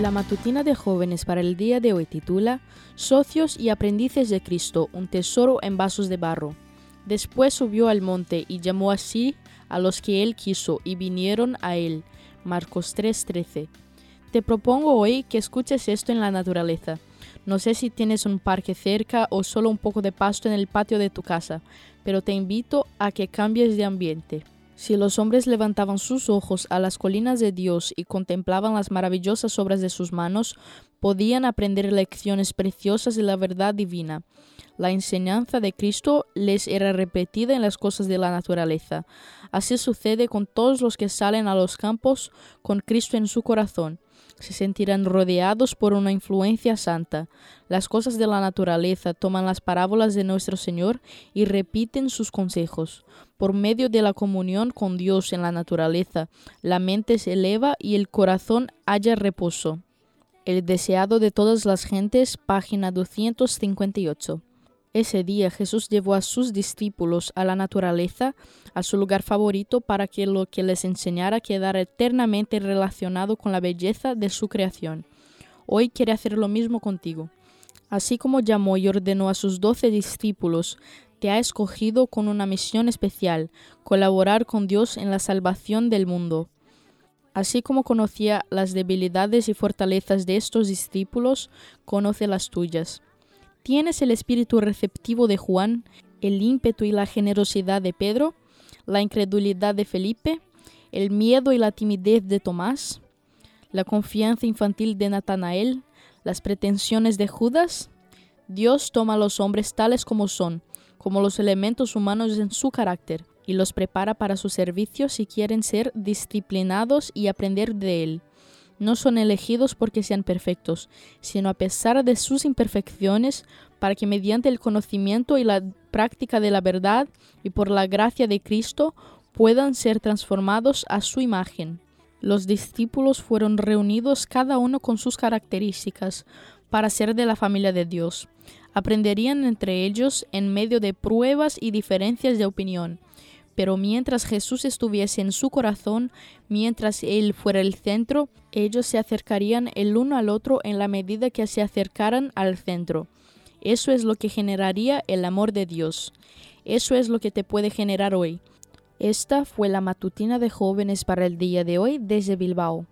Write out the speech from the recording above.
La matutina de jóvenes para el día de hoy titula Socios y aprendices de Cristo, un tesoro en vasos de barro. Después subió al monte y llamó así a los que él quiso y vinieron a él. Marcos 3:13. Te propongo hoy que escuches esto en la naturaleza. No sé si tienes un parque cerca o solo un poco de pasto en el patio de tu casa, pero te invito a que cambies de ambiente. Si los hombres levantaban sus ojos a las colinas de Dios y contemplaban las maravillosas obras de sus manos, podían aprender lecciones preciosas de la verdad divina. La enseñanza de Cristo les era repetida en las cosas de la naturaleza. Así sucede con todos los que salen a los campos con Cristo en su corazón se sentirán rodeados por una influencia santa. Las cosas de la naturaleza toman las parábolas de nuestro Señor y repiten sus consejos. Por medio de la comunión con Dios en la naturaleza, la mente se eleva y el corazón halla reposo. El deseado de todas las gentes, página 258. Ese día Jesús llevó a sus discípulos a la naturaleza, a su lugar favorito, para que lo que les enseñara quedara eternamente relacionado con la belleza de su creación. Hoy quiere hacer lo mismo contigo. Así como llamó y ordenó a sus doce discípulos, te ha escogido con una misión especial, colaborar con Dios en la salvación del mundo. Así como conocía las debilidades y fortalezas de estos discípulos, conoce las tuyas. ¿Tienes el espíritu receptivo de Juan, el ímpetu y la generosidad de Pedro, la incredulidad de Felipe, el miedo y la timidez de Tomás, la confianza infantil de Natanael, las pretensiones de Judas? Dios toma a los hombres tales como son, como los elementos humanos en su carácter, y los prepara para su servicio si quieren ser disciplinados y aprender de él no son elegidos porque sean perfectos, sino a pesar de sus imperfecciones, para que mediante el conocimiento y la práctica de la verdad y por la gracia de Cristo puedan ser transformados a su imagen. Los discípulos fueron reunidos cada uno con sus características para ser de la familia de Dios. Aprenderían entre ellos en medio de pruebas y diferencias de opinión pero mientras Jesús estuviese en su corazón, mientras Él fuera el centro, ellos se acercarían el uno al otro en la medida que se acercaran al centro. Eso es lo que generaría el amor de Dios. Eso es lo que te puede generar hoy. Esta fue la matutina de jóvenes para el día de hoy desde Bilbao.